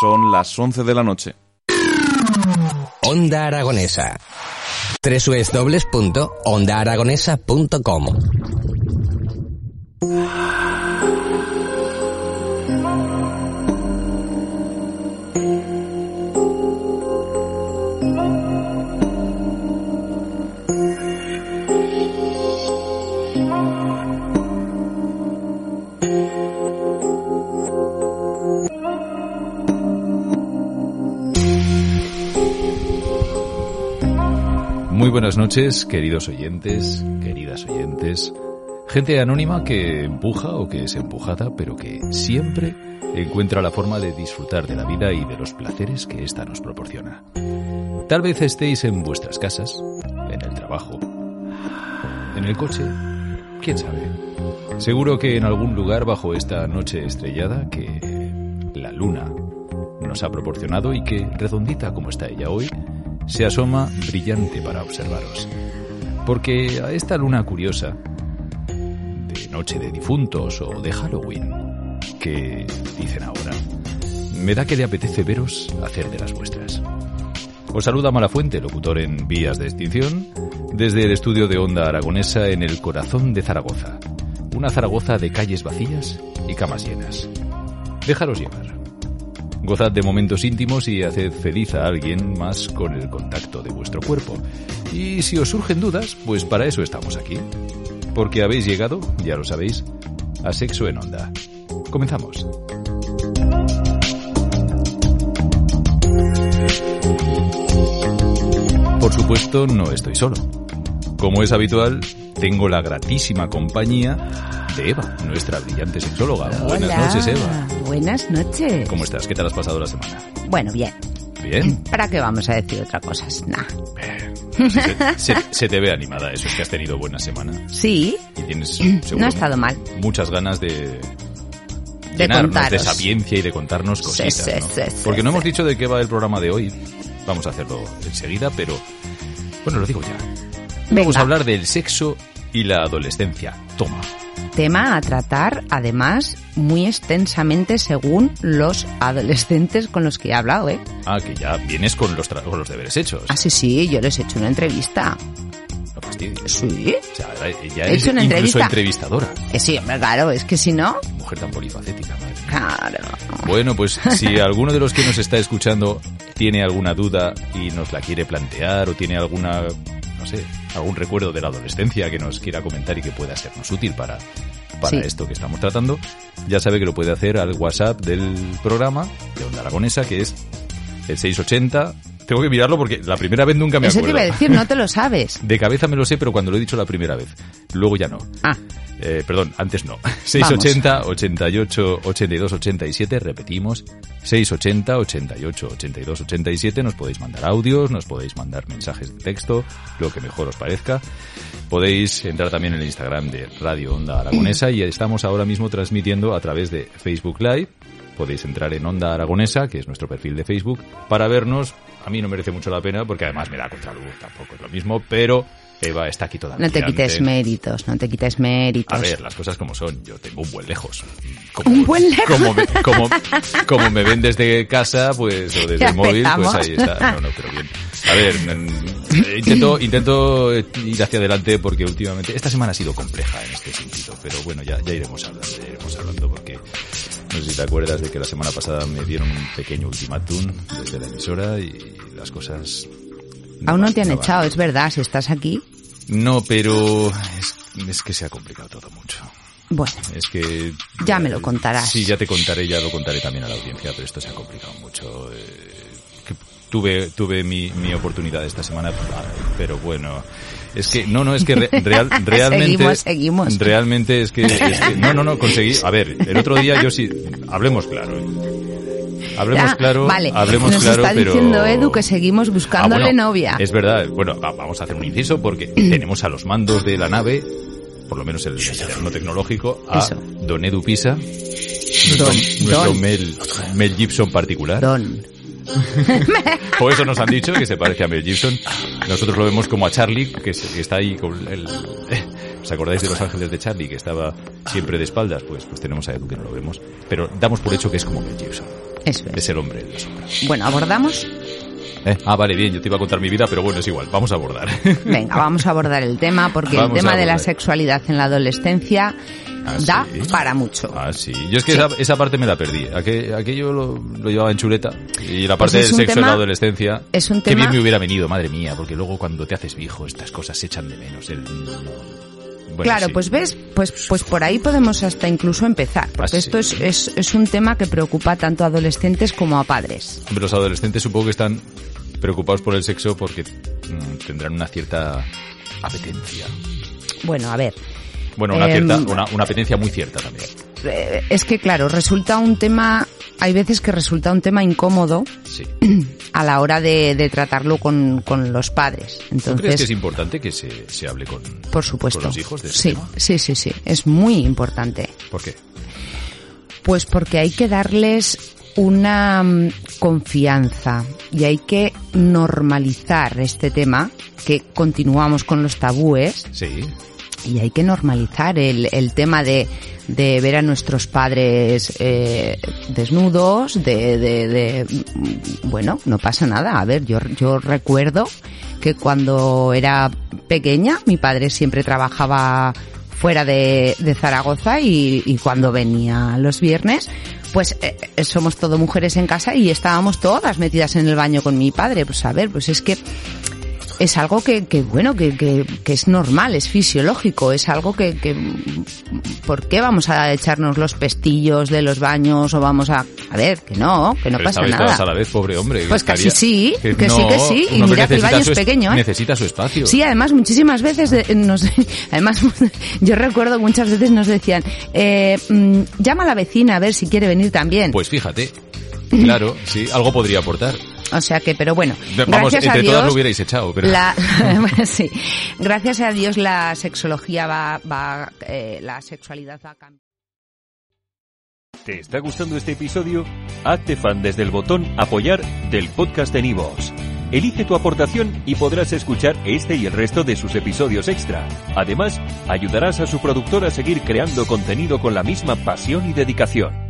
Son las 11 de la noche. Onda Aragonesa. www.ondaaragonesa.com Buenas noches, queridos oyentes, queridas oyentes. Gente anónima que empuja o que es empujada, pero que siempre encuentra la forma de disfrutar de la vida y de los placeres que ésta nos proporciona. Tal vez estéis en vuestras casas, en el trabajo, en el coche, quién sabe. Seguro que en algún lugar bajo esta noche estrellada que la luna nos ha proporcionado y que, redondita como está ella hoy, se asoma brillante para observaros. Porque a esta luna curiosa, de Noche de Difuntos o de Halloween, que dicen ahora, me da que le apetece veros hacer de las vuestras. Os saluda Malafuente, locutor en Vías de Extinción, desde el estudio de Onda Aragonesa en el corazón de Zaragoza. Una Zaragoza de calles vacías y camas llenas. Déjaros llevar. Gozad de momentos íntimos y haced feliz a alguien más con el contacto de vuestro cuerpo. Y si os surgen dudas, pues para eso estamos aquí. Porque habéis llegado, ya lo sabéis, a Sexo en Onda. Comenzamos. Por supuesto, no estoy solo. Como es habitual, tengo la gratísima compañía de Eva, nuestra brillante sexóloga. Buenas noches, Eva. Buenas noches. ¿Cómo estás? ¿Qué tal has pasado la semana? Bueno, bien. ¿Bien? ¿Para qué vamos a decir otra cosa? Nah. Sí, se, se- se te ve animada, eso es que has tenido buena semana. Sí, Y tienes no seguro, ha estado mal. muchas ganas de De llenarnos de sapiencia y de contarnos cositas. sí, ¿no? sí, Porque no hemos dicho de qué va el programa de hoy. Vamos a hacerlo enseguida, pero bueno, lo digo ya. Vamos a hablar del sexo y la adolescencia. Toma. Tema a tratar, además, muy extensamente según los adolescentes con los que he hablado, ¿eh? Ah, que ya vienes con los, con los deberes hechos. Ah, sí, sí, yo les he hecho una entrevista. No fastidies. Sí. O sea, ya He hecho una incluso entrevista. entrevistadora. Eh, sí, hombre, claro, es que si no, Mujer tan polifacética, madre claro. Bueno, pues si alguno de los que nos está escuchando tiene alguna duda y nos la quiere plantear o tiene alguna, no sé, algún recuerdo de la adolescencia que nos quiera comentar y que pueda sernos útil para, para Sí. esto que estamos tratando, ya sabe que lo puede hacer al WhatsApp del programa de Onda Aragonesa, que es el 680. Tengo que mirarlo porque la primera vez nunca me Eso te acuerdo. iba a decir, no te lo sabes. De cabeza me lo sé, pero cuando lo he dicho la primera vez. Luego ya no. Ah, Eh, perdón, antes no. 680 88 82 87, repetimos. 680 88 82 87, nos podéis mandar audios, nos podéis mandar mensajes de texto, lo que mejor os parezca. Podéis entrar también en el Instagram de Radio Onda Aragonesa y estamos ahora mismo transmitiendo a través de Facebook Live. Podéis entrar en Onda Aragonesa, que es nuestro perfil de Facebook, para vernos. A mí no merece mucho la pena porque además me da contraluz, tampoco es lo mismo, pero Eva está aquí todavía. no te quites méritos, no te quites méritos. A ver, las cosas como son. Yo tengo un buen lejos. Como, Un buen lejos. Como me, como, como me ven desde casa, pues, o desde Ya el móvil, pues ahí está. No, no, pero bien. A ver, eh, intento, intento ir hacia adelante porque últimamente, esta semana ha sido compleja en este sentido, pero bueno, ya, ya iremos hablando, ya iremos hablando porque no sé si te acuerdas de que la semana pasada me dieron un pequeño ultimátum desde la emisora y las cosas... Aún no te han echado, es verdad, si estás aquí. No, pero es, es que se ha complicado todo mucho. Bueno, Es que... Ya me lo contarás. Sí, ya te contaré, ya lo contaré también a la audiencia, pero esto se ha complicado mucho. eh, que tuve tuve mi, mi oportunidad esta semana, pero bueno, es que, no, no, es que re- real, realmente... Seguimos, seguimos. Realmente es que, es que- no, no, no, conseguí... A ver, el otro día yo sí... Hablemos claro. Hablemos ya, claro, vale, hablemos nos claro, está pero... diciendo Edu que seguimos buscándole Ah, bueno, novia. Es verdad. Bueno, va- vamos a hacer un inciso porque tenemos a los mandos de la nave, por lo menos el terreno tecnológico, a Eso. Don Edu Pisa, nuestro, Don, nuestro Don. Mel, Mel Gibson particular. Don. Por eso nos han dicho que se parece a Mel Gibson. Nosotros lo vemos como a Charlie, que, es- que está ahí con el... ¿Os acordáis de Los Ángeles de Charlie, que estaba siempre de espaldas? Pues, pues tenemos a Edu que no lo vemos. Pero damos por hecho que es como Mel Gibson. Eso de es. ser hombre de la sombra. Bueno, abordamos. Eh, Ah, vale, bien, yo te iba a contar mi vida, pero bueno, es igual, vamos a abordar. Venga, vamos a abordar el tema porque Vamos el tema de la sexualidad en la adolescencia Ah, da ¿sí? para mucho. Ah, sí. Yo es que esa, esa parte me la perdí. Aqu- aquello lo, lo llevaba en chuleta. Y la parte Pues es del sexo en la adolescencia. es un tema- bien me hubiera venido, madre mía, porque luego cuando te haces viejo estas cosas se echan de menos. El... Bueno, claro, sí. pues ves, pues, pues por ahí podemos hasta incluso empezar, porque Ah, esto sí. es, es, es un tema que preocupa tanto a adolescentes como a padres. Hombre, los adolescentes supongo que están preocupados por el sexo porque mm, tendrán una cierta apetencia. Bueno, a ver, Bueno, una, Em, cierta, una, una apetencia muy cierta también. eh, es que claro, resulta un tema, hay veces que resulta un tema incómodo Sí. a la hora de, de tratarlo con, con los padres. ¿Tú crees que Entonces, es importante que se, se hable con, por supuesto. con los hijos de este sí, tema? sí, sí, sí, es muy importante. ¿Por qué? Pues porque hay que darles una mm, confianza y hay que normalizar este tema, que continuamos con los tabúes, Sí. Y hay que normalizar el, el tema de, de ver a nuestros padres eh, desnudos, de, de, bueno, no pasa nada. A ver, yo, yo recuerdo que cuando era pequeña mi padre siempre trabajaba fuera de, de Zaragoza y, y cuando venía los viernes, pues eh, somos todo mujeres en casa y estábamos todas metidas en el baño con mi padre. Pues a ver, pues es que es algo que, que bueno, que, que, que es normal, es fisiológico, es algo que, que, ¿por qué vamos a echarnos los pestillos de los baños o vamos a, a ver, que no, que no Pero pasa nada. a la vez, pobre hombre. Pues casi sí, que sí, que sí, y mira que el baño es pequeño, ¿eh? Necesita su espacio. Sí, además muchísimas veces de- nos, además yo recuerdo que muchas veces nos decían, eh, mm, llama a la vecina a ver si quiere venir también. Pues fíjate. Claro, sí, algo podría aportar. O sea que, pero bueno, Vamos, gracias a entre todas lo Dios, hubierais echado, pero... la, sí, gracias a Dios la sexología va, va eh, la sexualidad va a cambiar. ¿Te está gustando este episodio? Hazte fan desde el botón Apoyar del podcast de Nivos. Elige tu aportación y podrás escuchar este y el resto de sus episodios extra. Además, ayudarás a su productor a seguir creando contenido con la misma pasión y dedicación.